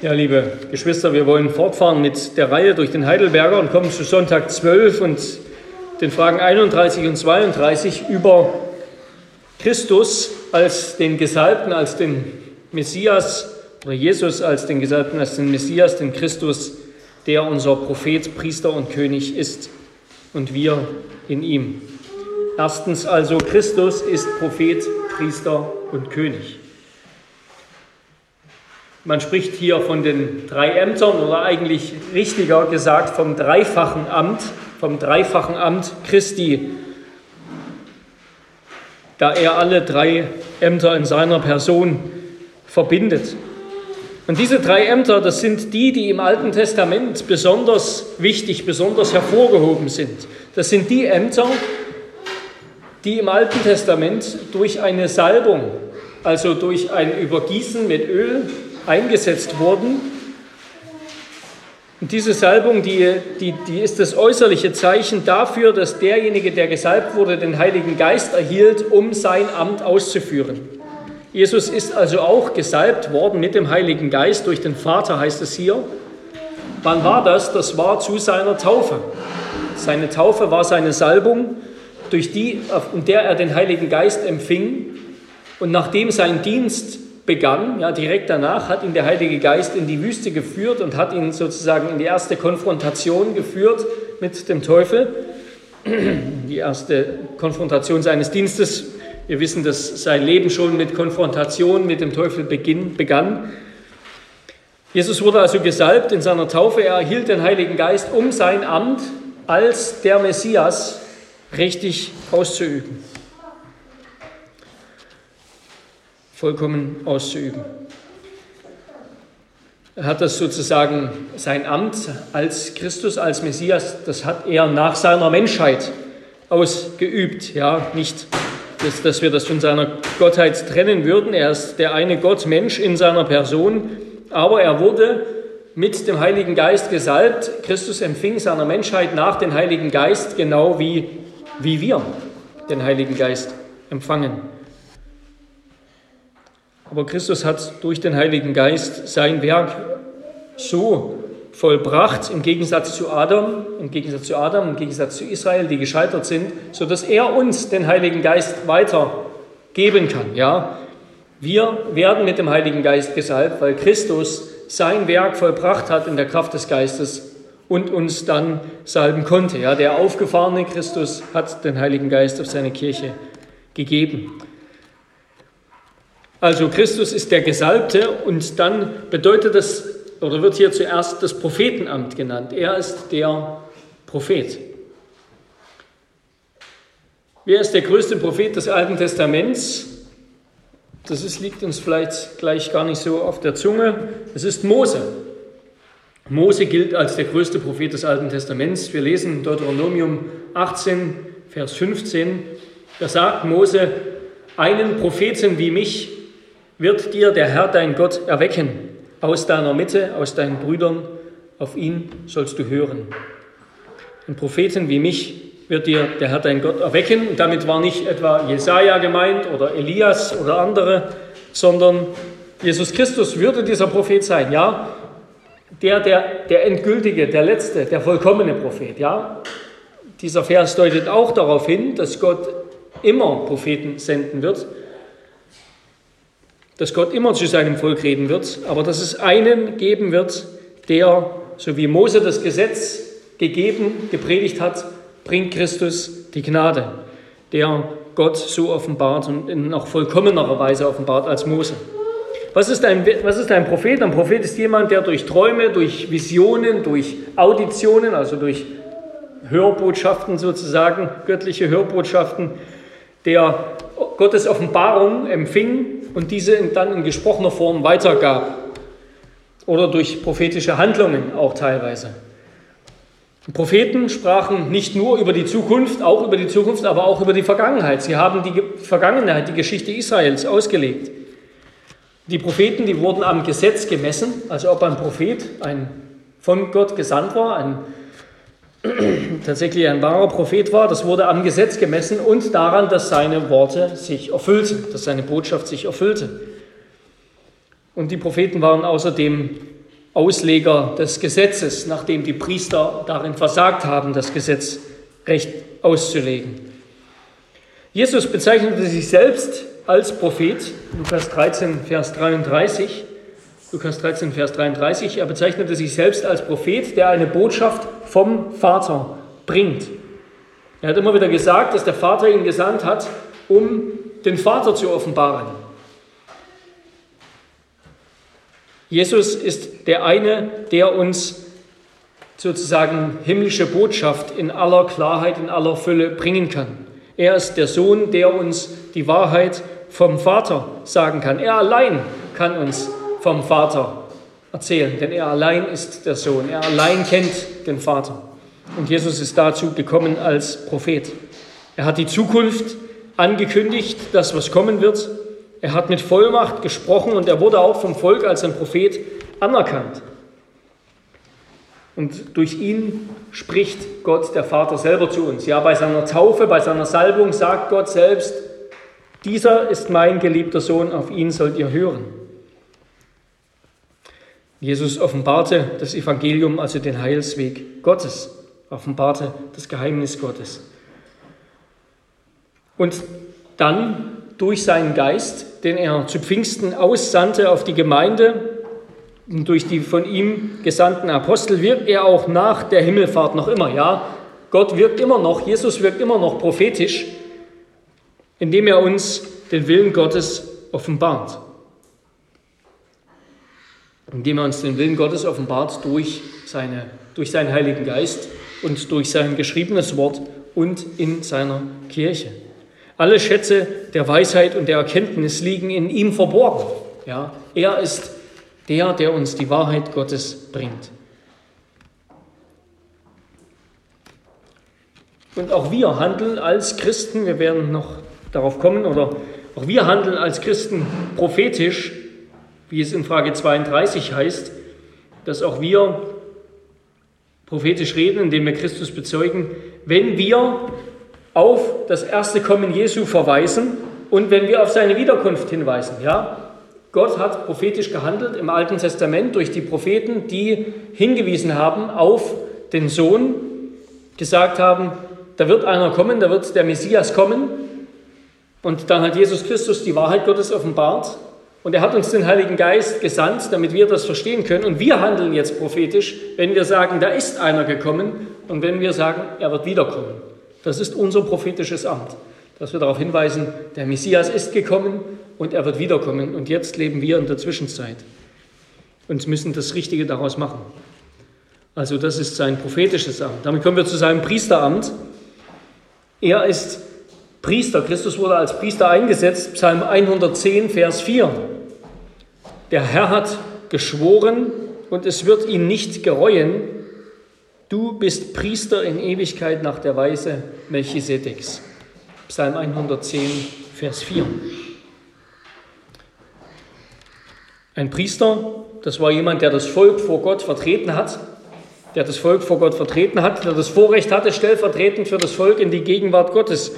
Ja, liebe Geschwister, wir wollen fortfahren mit der Reihe durch den Heidelberger und kommen zu Sonntag 12 und den Fragen 31 und 32 über Christus als den Gesalbten, als den Messias oder Jesus als den Gesalbten, als den Messias, den Christus, der unser Prophet, Priester und König ist und wir in ihm. Erstens also, Christus ist Prophet, Priester und König. Man spricht hier von den drei Ämtern oder eigentlich richtiger gesagt vom dreifachen Amt, vom dreifachen Amt Christi, da er alle drei Ämter in seiner Person verbindet. Und diese drei Ämter, das sind die, die im Alten Testament besonders wichtig, besonders hervorgehoben sind. Das sind die Ämter, die im Alten Testament durch eine Salbung, also durch ein Übergießen mit Öl eingesetzt wurden. Und diese Salbung, die, die, die ist das äußerliche Zeichen dafür, dass derjenige, der gesalbt wurde, den Heiligen Geist erhielt, um sein Amt auszuführen. Jesus ist also auch gesalbt worden mit dem Heiligen Geist durch den Vater, heißt es hier. Wann war das? Das war zu seiner Taufe. Seine Taufe war seine Salbung, durch die, in der er den Heiligen Geist empfing. Und nachdem sein Dienst begann, ja, direkt danach hat ihn der Heilige Geist in die Wüste geführt und hat ihn sozusagen in die erste Konfrontation geführt mit dem Teufel. Die erste Konfrontation seines Dienstes. Wir wissen, dass sein Leben schon mit Konfrontation mit dem Teufel begann. Jesus wurde also gesalbt in seiner Taufe. Er erhielt den Heiligen Geist, um sein Amt als der Messias richtig auszuüben. Vollkommen auszuüben. Er hat das sozusagen, sein Amt als Christus, als Messias, das hat er nach seiner Menschheit ausgeübt. Ja, nicht, dass, dass wir das von seiner Gottheit trennen würden. Er ist der eine Gott, Mensch in seiner Person, aber er wurde mit dem Heiligen Geist gesalbt. Christus empfing seiner Menschheit nach den Heiligen Geist, genau wie, wie wir den Heiligen Geist empfangen. Aber Christus hat durch den Heiligen Geist sein Werk so vollbracht, im Gegensatz zu Adam, im Gegensatz zu Adam, im Gegensatz zu Israel, die gescheitert sind, so dass er uns den Heiligen Geist weitergeben kann. Ja, wir werden mit dem Heiligen Geist gesalbt, weil Christus sein Werk vollbracht hat in der Kraft des Geistes und uns dann salben konnte. Ja, der aufgefahrene Christus hat den Heiligen Geist auf seine Kirche gegeben. Also Christus ist der Gesalbte und dann bedeutet das, oder wird hier zuerst das Prophetenamt genannt. Er ist der Prophet. Wer ist der größte Prophet des Alten Testaments? Das ist, liegt uns vielleicht gleich gar nicht so auf der Zunge. Es ist Mose. Mose gilt als der größte Prophet des Alten Testaments. Wir lesen Deuteronomium 18, Vers 15. Da sagt Mose, einen Propheten wie mich wird dir der Herr dein Gott erwecken aus deiner Mitte, aus deinen Brüdern, auf ihn sollst du hören. Ein Propheten wie mich wird dir der Herr dein Gott erwecken. Und damit war nicht etwa Jesaja gemeint oder Elias oder andere, sondern Jesus Christus würde dieser Prophet sein, ja? Der, der, der endgültige, der letzte, der vollkommene Prophet, ja? Dieser Vers deutet auch darauf hin, dass Gott immer Propheten senden wird dass Gott immer zu seinem Volk reden wird, aber dass es einen geben wird, der, so wie Mose das Gesetz gegeben, gepredigt hat, bringt Christus die Gnade, der Gott so offenbart und in noch vollkommenerer Weise offenbart als Mose. Was ist, ein, was ist ein Prophet? Ein Prophet ist jemand, der durch Träume, durch Visionen, durch Auditionen, also durch Hörbotschaften sozusagen, göttliche Hörbotschaften, der Gottes Offenbarung empfing und diese dann in gesprochener Form weitergab. Oder durch prophetische Handlungen auch teilweise. Propheten sprachen nicht nur über die Zukunft, auch über die Zukunft, aber auch über die Vergangenheit. Sie haben die Vergangenheit, die Geschichte Israels ausgelegt. Die Propheten, die wurden am Gesetz gemessen, also ob ein Prophet ein von Gott gesandt war, ein tatsächlich ein wahrer Prophet war, das wurde am Gesetz gemessen und daran, dass seine Worte sich erfüllten, dass seine Botschaft sich erfüllte. Und die Propheten waren außerdem Ausleger des Gesetzes, nachdem die Priester darin versagt haben, das Gesetz recht auszulegen. Jesus bezeichnete sich selbst als Prophet, Lukas 13, Vers 33. Lukas 13, Vers 33. Er bezeichnete sich selbst als Prophet, der eine Botschaft vom Vater bringt. Er hat immer wieder gesagt, dass der Vater ihn gesandt hat, um den Vater zu offenbaren. Jesus ist der eine, der uns sozusagen himmlische Botschaft in aller Klarheit, in aller Fülle bringen kann. Er ist der Sohn, der uns die Wahrheit vom Vater sagen kann. Er allein kann uns vom Vater erzählen, denn er allein ist der Sohn, er allein kennt den Vater. Und Jesus ist dazu gekommen als Prophet. Er hat die Zukunft angekündigt, das, was kommen wird. Er hat mit Vollmacht gesprochen und er wurde auch vom Volk als ein Prophet anerkannt. Und durch ihn spricht Gott, der Vater, selber zu uns. Ja, bei seiner Taufe, bei seiner Salbung sagt Gott selbst, dieser ist mein geliebter Sohn, auf ihn sollt ihr hören. Jesus offenbarte das Evangelium, also den Heilsweg Gottes, offenbarte das Geheimnis Gottes. Und dann durch seinen Geist, den er zu Pfingsten aussandte auf die Gemeinde, durch die von ihm gesandten Apostel, wirkt er auch nach der Himmelfahrt noch immer. Ja, Gott wirkt immer noch, Jesus wirkt immer noch prophetisch, indem er uns den Willen Gottes offenbart indem er uns den Willen Gottes offenbart durch, seine, durch seinen Heiligen Geist und durch sein geschriebenes Wort und in seiner Kirche. Alle Schätze der Weisheit und der Erkenntnis liegen in ihm verborgen. Ja, er ist der, der uns die Wahrheit Gottes bringt. Und auch wir handeln als Christen, wir werden noch darauf kommen, oder auch wir handeln als Christen prophetisch wie es in Frage 32 heißt, dass auch wir prophetisch reden, indem wir Christus bezeugen, wenn wir auf das erste Kommen Jesu verweisen und wenn wir auf seine Wiederkunft hinweisen. Ja? Gott hat prophetisch gehandelt im Alten Testament durch die Propheten, die hingewiesen haben auf den Sohn, gesagt haben, da wird einer kommen, da wird der Messias kommen. Und dann hat Jesus Christus die Wahrheit Gottes offenbart und er hat uns den Heiligen Geist gesandt, damit wir das verstehen können. Und wir handeln jetzt prophetisch, wenn wir sagen, da ist einer gekommen und wenn wir sagen, er wird wiederkommen. Das ist unser prophetisches Amt, dass wir darauf hinweisen, der Messias ist gekommen und er wird wiederkommen. Und jetzt leben wir in der Zwischenzeit und müssen das Richtige daraus machen. Also das ist sein prophetisches Amt. Damit kommen wir zu seinem Priesteramt. Er ist Priester. Christus wurde als Priester eingesetzt, Psalm 110, Vers 4. Der Herr hat geschworen und es wird ihn nicht gereuen, du bist Priester in Ewigkeit nach der Weise Melchisedeks. Psalm 110, Vers 4. Ein Priester, das war jemand, der das Volk vor Gott vertreten hat, der das Volk vor Gott vertreten hat, der das Vorrecht hatte, stellvertretend für das Volk in die Gegenwart Gottes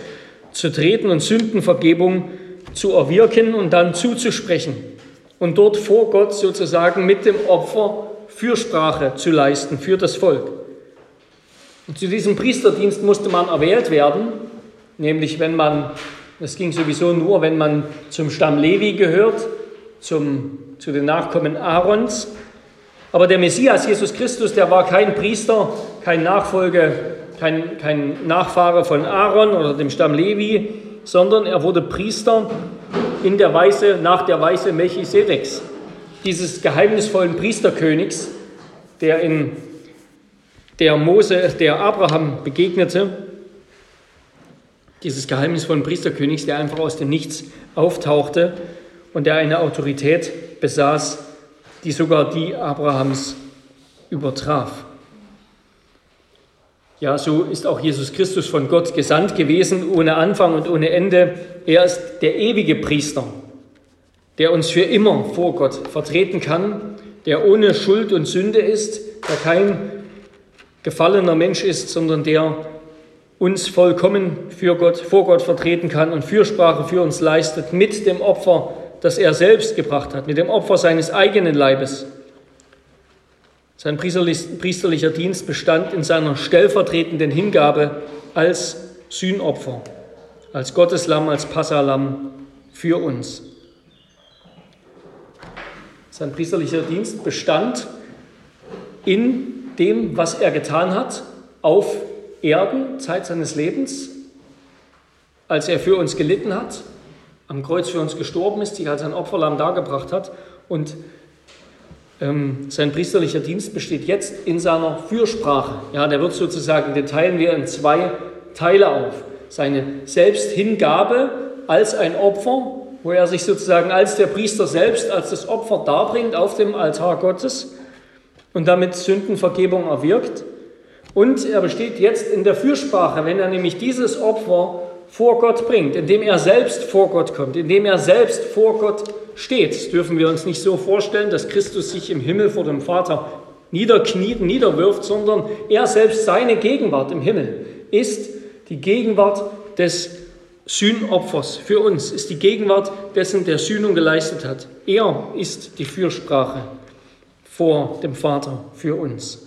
zu treten und Sündenvergebung zu erwirken und dann zuzusprechen und dort vor Gott sozusagen mit dem Opfer Fürsprache zu leisten für das Volk. Und zu diesem Priesterdienst musste man erwählt werden, nämlich wenn man, das ging sowieso nur, wenn man zum Stamm Levi gehört, zum, zu den Nachkommen Aarons. Aber der Messias, Jesus Christus, der war kein Priester, kein Nachfolger kein, kein Nachfahre von Aaron oder dem Stamm Levi, sondern er wurde Priester in der Weise, nach der Weise Melchisedeks, dieses geheimnisvollen Priesterkönigs, der in der Mose, der Abraham begegnete, dieses geheimnisvollen Priesterkönigs, der einfach aus dem Nichts auftauchte und der eine Autorität besaß, die sogar die Abrahams übertraf. Ja, so ist auch Jesus Christus von Gott gesandt gewesen, ohne Anfang und ohne Ende. Er ist der ewige Priester, der uns für immer vor Gott vertreten kann, der ohne Schuld und Sünde ist, der kein gefallener Mensch ist, sondern der uns vollkommen für Gott, vor Gott vertreten kann und Fürsprache für uns leistet mit dem Opfer, das er selbst gebracht hat, mit dem Opfer seines eigenen Leibes. Sein priesterlicher Dienst bestand in seiner stellvertretenden Hingabe als Sühnopfer, als Gotteslamm, als Passalam für uns. Sein priesterlicher Dienst bestand in dem, was er getan hat, auf Erden, Zeit seines Lebens, als er für uns gelitten hat, am Kreuz für uns gestorben ist, sich als ein Opferlamm dargebracht hat und sein priesterlicher Dienst besteht jetzt in seiner Fürsprache. Ja, der wird sozusagen, den teilen wir in zwei Teile auf. Seine Selbsthingabe als ein Opfer, wo er sich sozusagen als der Priester selbst, als das Opfer darbringt auf dem Altar Gottes und damit Sündenvergebung erwirkt. Und er besteht jetzt in der Fürsprache, wenn er nämlich dieses Opfer vor Gott bringt, indem er selbst vor Gott kommt, indem er selbst vor Gott steht. Dürfen wir uns nicht so vorstellen, dass Christus sich im Himmel vor dem Vater niederkniet, niederwirft, sondern er selbst seine Gegenwart im Himmel ist die Gegenwart des Sühnopfers für uns, ist die Gegenwart dessen, der Sühnung geleistet hat. Er ist die Fürsprache vor dem Vater für uns.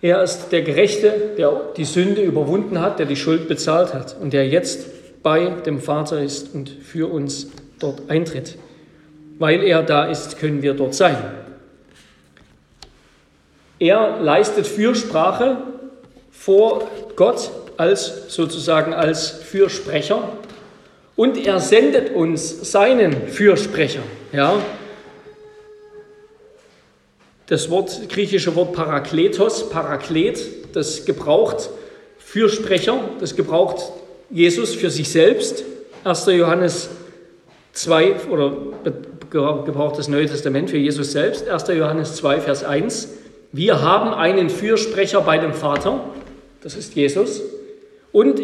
Er ist der Gerechte, der die Sünde überwunden hat, der die Schuld bezahlt hat und der jetzt bei dem Vater ist und für uns dort eintritt. Weil er da ist, können wir dort sein. Er leistet Fürsprache vor Gott als sozusagen als Fürsprecher und er sendet uns seinen Fürsprecher. Ja? Das Wort, griechische Wort Parakletos, Paraklet, das gebraucht Fürsprecher, das gebraucht Jesus für sich selbst. 1. Johannes 2 oder gebraucht das Neue Testament für Jesus selbst. 1. Johannes 2, Vers 1. Wir haben einen Fürsprecher bei dem Vater, das ist Jesus. Und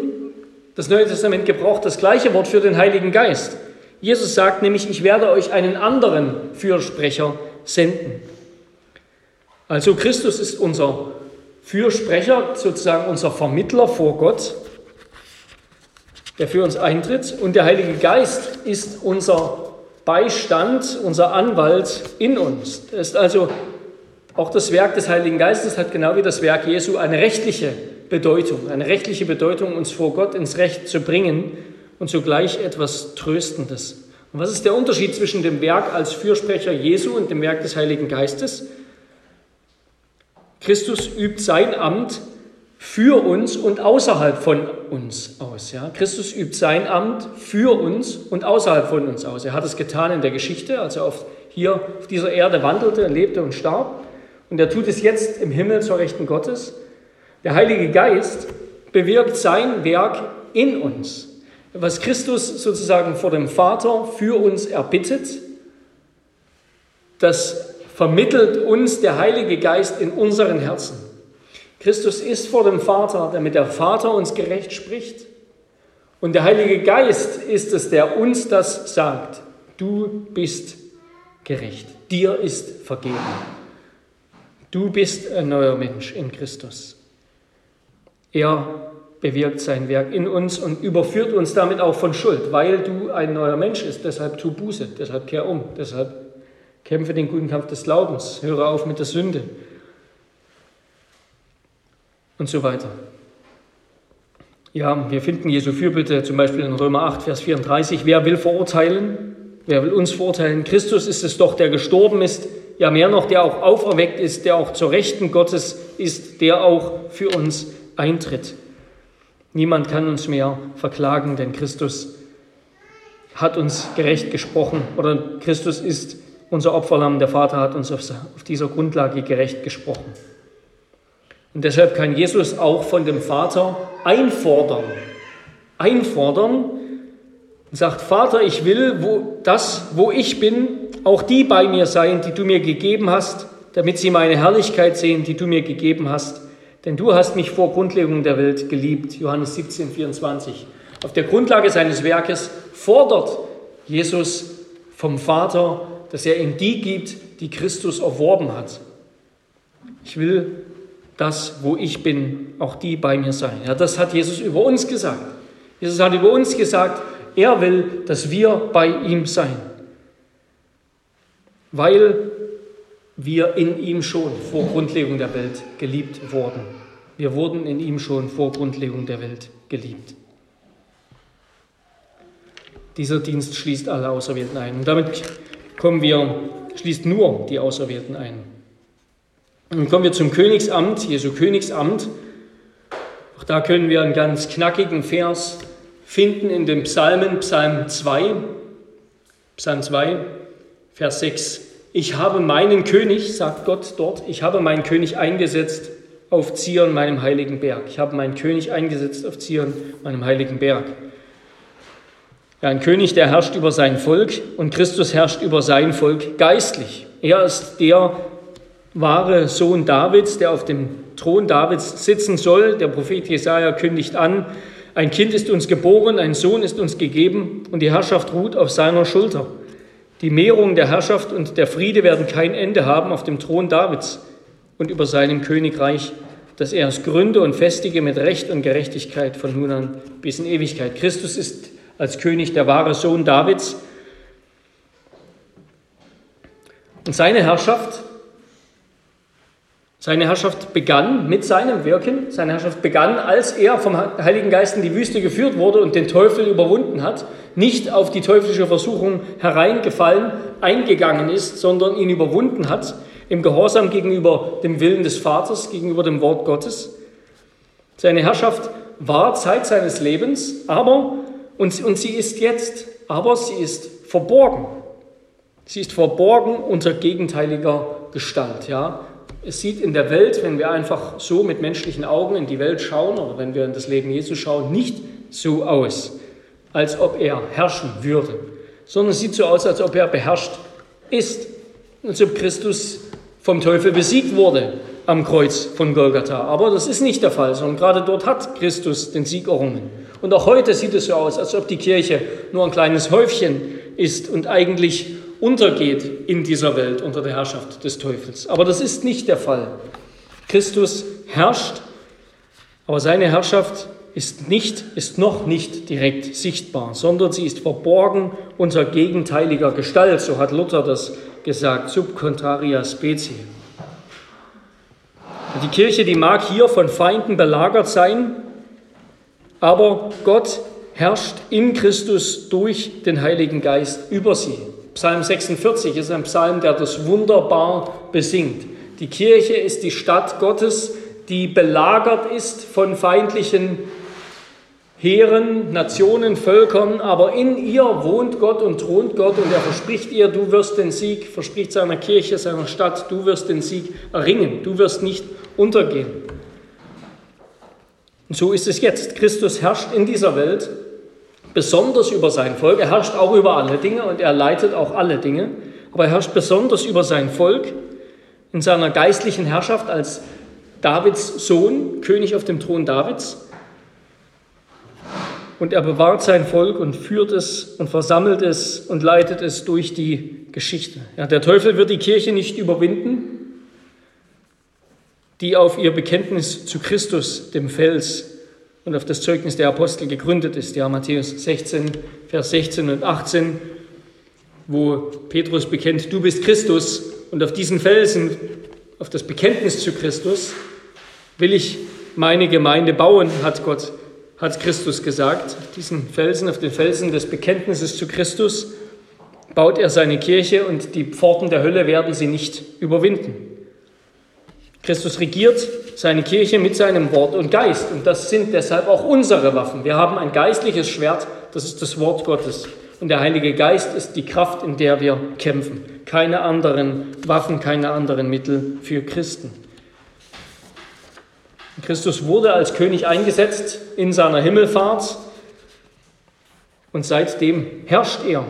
das Neue Testament gebraucht das gleiche Wort für den Heiligen Geist. Jesus sagt nämlich, ich werde euch einen anderen Fürsprecher senden. Also Christus ist unser Fürsprecher, sozusagen unser Vermittler vor Gott der für uns eintritt. Und der Heilige Geist ist unser Beistand, unser Anwalt in uns. Das ist also auch das Werk des Heiligen Geistes hat genau wie das Werk Jesu eine rechtliche Bedeutung, eine rechtliche Bedeutung, uns vor Gott ins Recht zu bringen und zugleich etwas Tröstendes. Und was ist der Unterschied zwischen dem Werk als Fürsprecher Jesu und dem Werk des Heiligen Geistes? Christus übt sein Amt für uns und außerhalb von uns aus. Ja? Christus übt sein Amt für uns und außerhalb von uns aus. Er hat es getan in der Geschichte, als er auf, hier auf dieser Erde wandelte, lebte und starb. Und er tut es jetzt im Himmel zur Rechten Gottes. Der Heilige Geist bewirkt sein Werk in uns. Was Christus sozusagen vor dem Vater für uns erbittet, das vermittelt uns der Heilige Geist in unseren Herzen. Christus ist vor dem Vater, damit der Vater uns gerecht spricht. Und der Heilige Geist ist es, der uns das sagt. Du bist gerecht. Dir ist vergeben. Du bist ein neuer Mensch in Christus. Er bewirkt sein Werk in uns und überführt uns damit auch von Schuld, weil du ein neuer Mensch bist. Deshalb tu Buße, deshalb kehr um, deshalb kämpfe den guten Kampf des Glaubens, höre auf mit der Sünde und so weiter. Ja, wir finden Jesu Fürbitte zum Beispiel in Römer 8, Vers 34. Wer will verurteilen? Wer will uns verurteilen? Christus ist es doch, der gestorben ist, ja mehr noch, der auch auferweckt ist, der auch zur Rechten Gottes ist, der auch für uns eintritt. Niemand kann uns mehr verklagen, denn Christus hat uns gerecht gesprochen oder Christus ist unser Opferlamm. Der Vater hat uns auf dieser Grundlage gerecht gesprochen. Und deshalb kann Jesus auch von dem Vater einfordern. Einfordern und sagt, Vater, ich will wo das, wo ich bin, auch die bei mir sein, die du mir gegeben hast, damit sie meine Herrlichkeit sehen, die du mir gegeben hast. Denn du hast mich vor Grundlegung der Welt geliebt. Johannes 17, 24. Auf der Grundlage seines Werkes fordert Jesus vom Vater, dass er ihm die gibt, die Christus erworben hat. Ich will dass wo ich bin, auch die bei mir sein. Ja, das hat Jesus über uns gesagt. Jesus hat über uns gesagt, er will, dass wir bei ihm sein. Weil wir in ihm schon vor Grundlegung der Welt geliebt wurden. Wir wurden in ihm schon vor Grundlegung der Welt geliebt. Dieser Dienst schließt alle Auserwählten ein. Und damit kommen wir, schließt nur die Auserwählten ein. Und kommen wir zum Königsamt, Jesu Königsamt. Auch da können wir einen ganz knackigen Vers finden in dem Psalmen, Psalm 2, Psalm 2, Vers 6. Ich habe meinen König, sagt Gott dort, ich habe meinen König eingesetzt auf Zion, meinem heiligen Berg. Ich habe meinen König eingesetzt auf Zion, meinem heiligen Berg. Ja, ein König, der herrscht über sein Volk und Christus herrscht über sein Volk geistlich. Er ist der wahre Sohn Davids, der auf dem Thron Davids sitzen soll. Der Prophet Jesaja kündigt an, ein Kind ist uns geboren, ein Sohn ist uns gegeben und die Herrschaft ruht auf seiner Schulter. Die Mehrung der Herrschaft und der Friede werden kein Ende haben auf dem Thron Davids und über seinem Königreich, dass er es gründe und festige mit Recht und Gerechtigkeit von nun an bis in Ewigkeit. Christus ist als König der wahre Sohn Davids. Und seine Herrschaft, seine Herrschaft begann mit seinem Wirken. Seine Herrschaft begann, als er vom Heiligen Geist in die Wüste geführt wurde und den Teufel überwunden hat, nicht auf die teuflische Versuchung hereingefallen, eingegangen ist, sondern ihn überwunden hat im Gehorsam gegenüber dem Willen des Vaters, gegenüber dem Wort Gottes. Seine Herrschaft war Zeit seines Lebens, aber, und, und sie ist jetzt, aber sie ist verborgen. Sie ist verborgen unter gegenteiliger Gestalt. Ja? Es sieht in der Welt, wenn wir einfach so mit menschlichen Augen in die Welt schauen oder wenn wir in das Leben Jesu schauen, nicht so aus, als ob er herrschen würde, sondern es sieht so aus, als ob er beherrscht ist, als ob Christus vom Teufel besiegt wurde am Kreuz von Golgatha. Aber das ist nicht der Fall, sondern gerade dort hat Christus den Sieg errungen. Und auch heute sieht es so aus, als ob die Kirche nur ein kleines Häufchen ist und eigentlich untergeht in dieser Welt unter der Herrschaft des Teufels. Aber das ist nicht der Fall. Christus herrscht, aber seine Herrschaft ist, nicht, ist noch nicht direkt sichtbar, sondern sie ist verborgen unter gegenteiliger Gestalt, so hat Luther das gesagt, sub contraria specie. Die Kirche, die mag hier von Feinden belagert sein, aber Gott herrscht in Christus durch den Heiligen Geist über sie. Psalm 46 ist ein Psalm, der das wunderbar besingt. Die Kirche ist die Stadt Gottes, die belagert ist von feindlichen Heeren, Nationen, Völkern, aber in ihr wohnt Gott und thront Gott und er verspricht ihr, du wirst den Sieg, verspricht seiner Kirche, seiner Stadt, du wirst den Sieg erringen, du wirst nicht untergehen. Und so ist es jetzt. Christus herrscht in dieser Welt besonders über sein Volk. Er herrscht auch über alle Dinge und er leitet auch alle Dinge, aber er herrscht besonders über sein Volk in seiner geistlichen Herrschaft als Davids Sohn, König auf dem Thron Davids und er bewahrt sein Volk und führt es und versammelt es und leitet es durch die Geschichte. Ja, der Teufel wird die Kirche nicht überwinden, die auf ihr Bekenntnis zu Christus, dem Fels und auf das Zeugnis der Apostel gegründet ist. Ja, Matthäus 16, Vers 16 und 18, wo Petrus bekennt, du bist Christus und auf diesen Felsen, auf das Bekenntnis zu Christus, will ich meine Gemeinde bauen, hat Gott hat Christus gesagt. Auf diesen Felsen, auf den Felsen des Bekenntnisses zu Christus, baut er seine Kirche und die Pforten der Hölle werden sie nicht überwinden. Christus regiert seine Kirche mit seinem Wort und Geist und das sind deshalb auch unsere Waffen. Wir haben ein geistliches Schwert, das ist das Wort Gottes. Und der Heilige Geist ist die Kraft, in der wir kämpfen. Keine anderen Waffen, keine anderen Mittel für Christen. Christus wurde als König eingesetzt in seiner Himmelfahrt und seitdem herrscht er.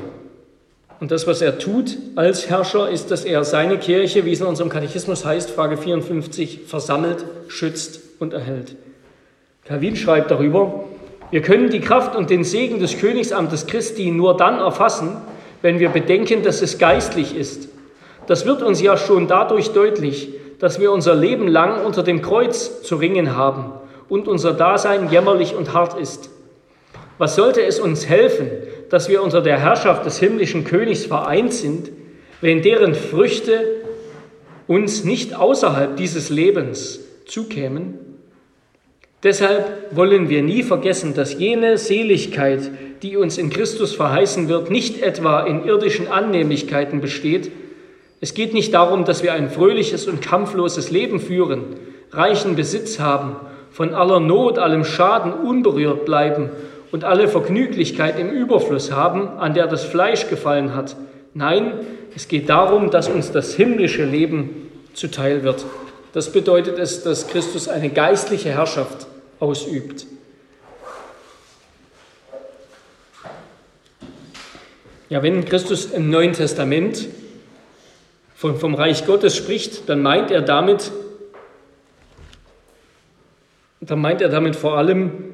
Und das, was er tut als Herrscher, ist, dass er seine Kirche, wie es in unserem Katechismus heißt, Frage 54, versammelt, schützt und erhält. Calvin schreibt darüber, wir können die Kraft und den Segen des Königsamtes Christi nur dann erfassen, wenn wir bedenken, dass es geistlich ist. Das wird uns ja schon dadurch deutlich, dass wir unser Leben lang unter dem Kreuz zu ringen haben und unser Dasein jämmerlich und hart ist. Was sollte es uns helfen, dass wir unter der Herrschaft des himmlischen Königs vereint sind, wenn deren Früchte uns nicht außerhalb dieses Lebens zukämen? Deshalb wollen wir nie vergessen, dass jene Seligkeit, die uns in Christus verheißen wird, nicht etwa in irdischen Annehmlichkeiten besteht. Es geht nicht darum, dass wir ein fröhliches und kampfloses Leben führen, reichen Besitz haben, von aller Not, allem Schaden unberührt bleiben und alle Vergnüglichkeit im Überfluss haben, an der das Fleisch gefallen hat. Nein, es geht darum, dass uns das himmlische Leben zuteil wird. Das bedeutet es, dass Christus eine geistliche Herrschaft ausübt. Ja, wenn Christus im Neuen Testament von, vom Reich Gottes spricht, dann meint er damit, dann meint er damit vor allem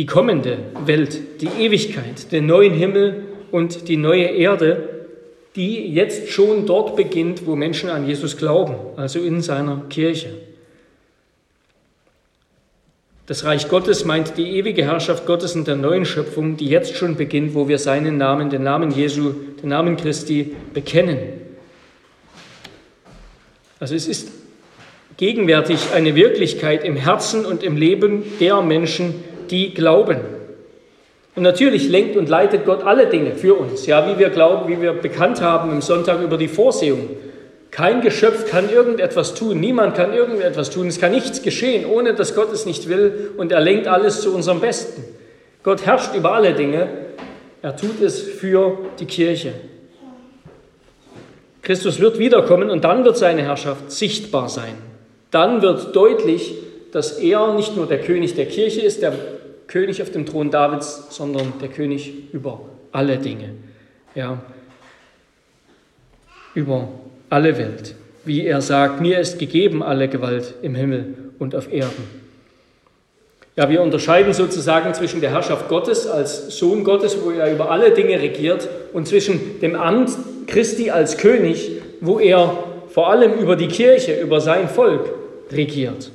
die kommende Welt, die Ewigkeit, den neuen Himmel und die neue Erde, die jetzt schon dort beginnt, wo Menschen an Jesus glauben, also in seiner Kirche. Das Reich Gottes meint die ewige Herrschaft Gottes in der neuen Schöpfung, die jetzt schon beginnt, wo wir seinen Namen, den Namen Jesu, den Namen Christi bekennen. Also es ist gegenwärtig eine Wirklichkeit im Herzen und im Leben der Menschen, die glauben. Und natürlich lenkt und leitet Gott alle Dinge für uns, ja, wie wir glauben, wie wir bekannt haben im Sonntag über die Vorsehung. Kein Geschöpf kann irgendetwas tun, niemand kann irgendetwas tun, es kann nichts geschehen, ohne dass Gott es nicht will und er lenkt alles zu unserem Besten. Gott herrscht über alle Dinge, er tut es für die Kirche. Christus wird wiederkommen und dann wird seine Herrschaft sichtbar sein. Dann wird deutlich, dass er nicht nur der König der Kirche ist, der König auf dem Thron Davids, sondern der König über alle Dinge. Ja, über alle Welt. Wie er sagt, mir ist gegeben alle Gewalt im Himmel und auf Erden. Ja, wir unterscheiden sozusagen zwischen der Herrschaft Gottes als Sohn Gottes, wo er über alle Dinge regiert, und zwischen dem Amt Christi als König, wo er vor allem über die Kirche, über sein Volk regiert.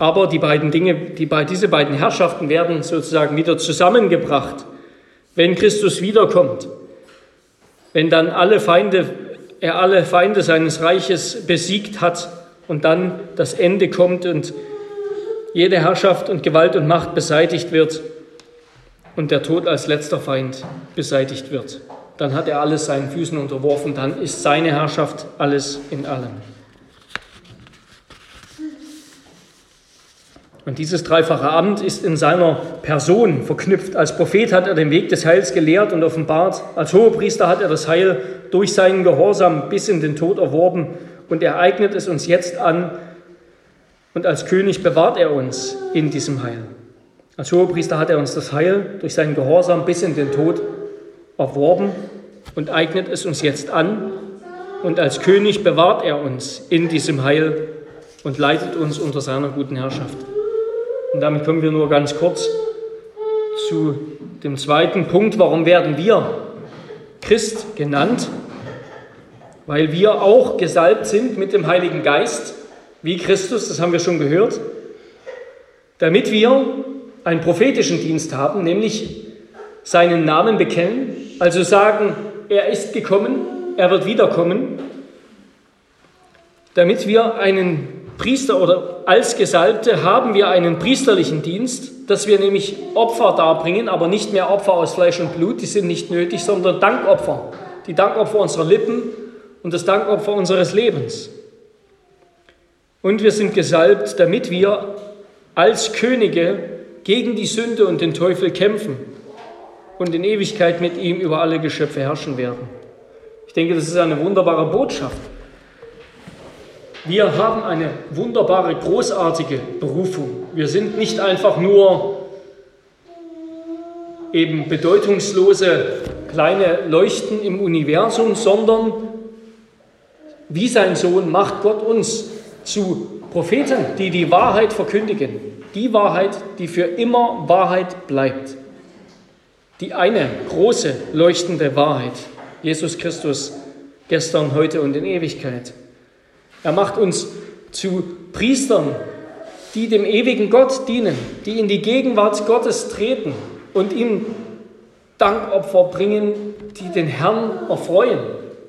Aber die beiden Dinge, die, diese beiden Herrschaften werden sozusagen wieder zusammengebracht, wenn Christus wiederkommt. Wenn dann alle Feinde, er alle Feinde seines Reiches besiegt hat und dann das Ende kommt und jede Herrschaft und Gewalt und Macht beseitigt wird und der Tod als letzter Feind beseitigt wird. Dann hat er alles seinen Füßen unterworfen, dann ist seine Herrschaft alles in allem. Und dieses dreifache Amt ist in seiner Person verknüpft. Als Prophet hat er den Weg des Heils gelehrt und offenbart. Als Hohepriester hat er das Heil durch seinen Gehorsam bis in den Tod erworben und er eignet es uns jetzt an. Und als König bewahrt er uns in diesem Heil. Als Hohepriester hat er uns das Heil durch seinen Gehorsam bis in den Tod erworben und eignet es uns jetzt an. Und als König bewahrt er uns in diesem Heil und leitet uns unter seiner guten Herrschaft. Und damit kommen wir nur ganz kurz zu dem zweiten Punkt. Warum werden wir Christ genannt? Weil wir auch gesalbt sind mit dem Heiligen Geist, wie Christus, das haben wir schon gehört, damit wir einen prophetischen Dienst haben, nämlich seinen Namen bekennen, also sagen, er ist gekommen, er wird wiederkommen, damit wir einen Priester oder als Gesalbte haben wir einen priesterlichen Dienst, dass wir nämlich Opfer darbringen, aber nicht mehr Opfer aus Fleisch und Blut, die sind nicht nötig, sondern Dankopfer. Die Dankopfer unserer Lippen und das Dankopfer unseres Lebens. Und wir sind gesalbt, damit wir als Könige gegen die Sünde und den Teufel kämpfen und in Ewigkeit mit ihm über alle Geschöpfe herrschen werden. Ich denke, das ist eine wunderbare Botschaft. Wir haben eine wunderbare, großartige Berufung. Wir sind nicht einfach nur eben bedeutungslose kleine Leuchten im Universum, sondern wie sein Sohn macht Gott uns zu Propheten, die die Wahrheit verkündigen. Die Wahrheit, die für immer Wahrheit bleibt. Die eine große, leuchtende Wahrheit. Jesus Christus gestern, heute und in Ewigkeit. Er macht uns zu Priestern, die dem ewigen Gott dienen, die in die Gegenwart Gottes treten und ihm Dankopfer bringen die den Herrn erfreuen,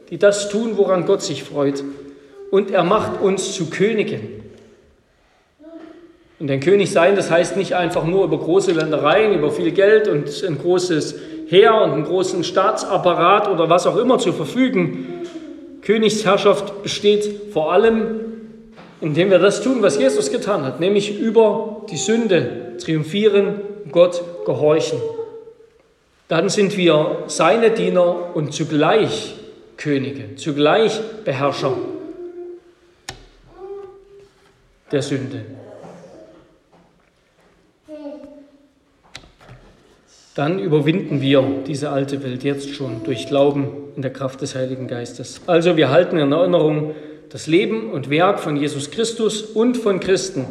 die das tun, woran Gott sich freut. Und er macht uns zu Königen. Und ein König sein, das heißt nicht einfach nur über große Ländereien, über viel Geld und ein großes Heer und einen großen Staatsapparat oder was auch immer zu verfügen. Königsherrschaft besteht vor allem, indem wir das tun, was Jesus getan hat, nämlich über die Sünde triumphieren, Gott gehorchen. Dann sind wir seine Diener und zugleich Könige, zugleich Beherrscher der Sünde. Dann überwinden wir diese alte Welt jetzt schon durch Glauben in der Kraft des Heiligen Geistes. Also wir halten in Erinnerung, das Leben und Werk von Jesus Christus und von Christen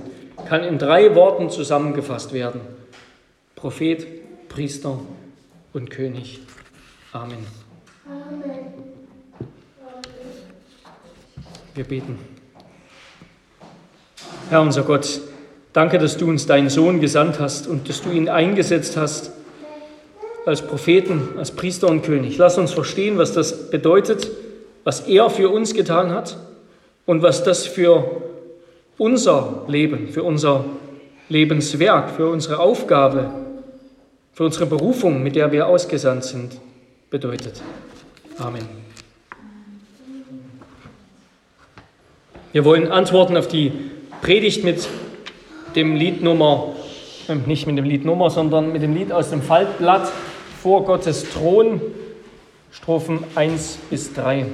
kann in drei Worten zusammengefasst werden. Prophet, Priester und König. Amen. Wir beten. Herr unser Gott, danke, dass du uns deinen Sohn gesandt hast und dass du ihn eingesetzt hast als Propheten, als Priester und König. Lass uns verstehen, was das bedeutet, was er für uns getan hat und was das für unser Leben, für unser Lebenswerk, für unsere Aufgabe, für unsere Berufung, mit der wir ausgesandt sind, bedeutet. Amen. Wir wollen antworten auf die Predigt mit dem Lied Nummer, äh, nicht mit dem Lied Nummer, sondern mit dem Lied aus dem Faltblatt vor Gottes Thron, Strophen 1 bis 3.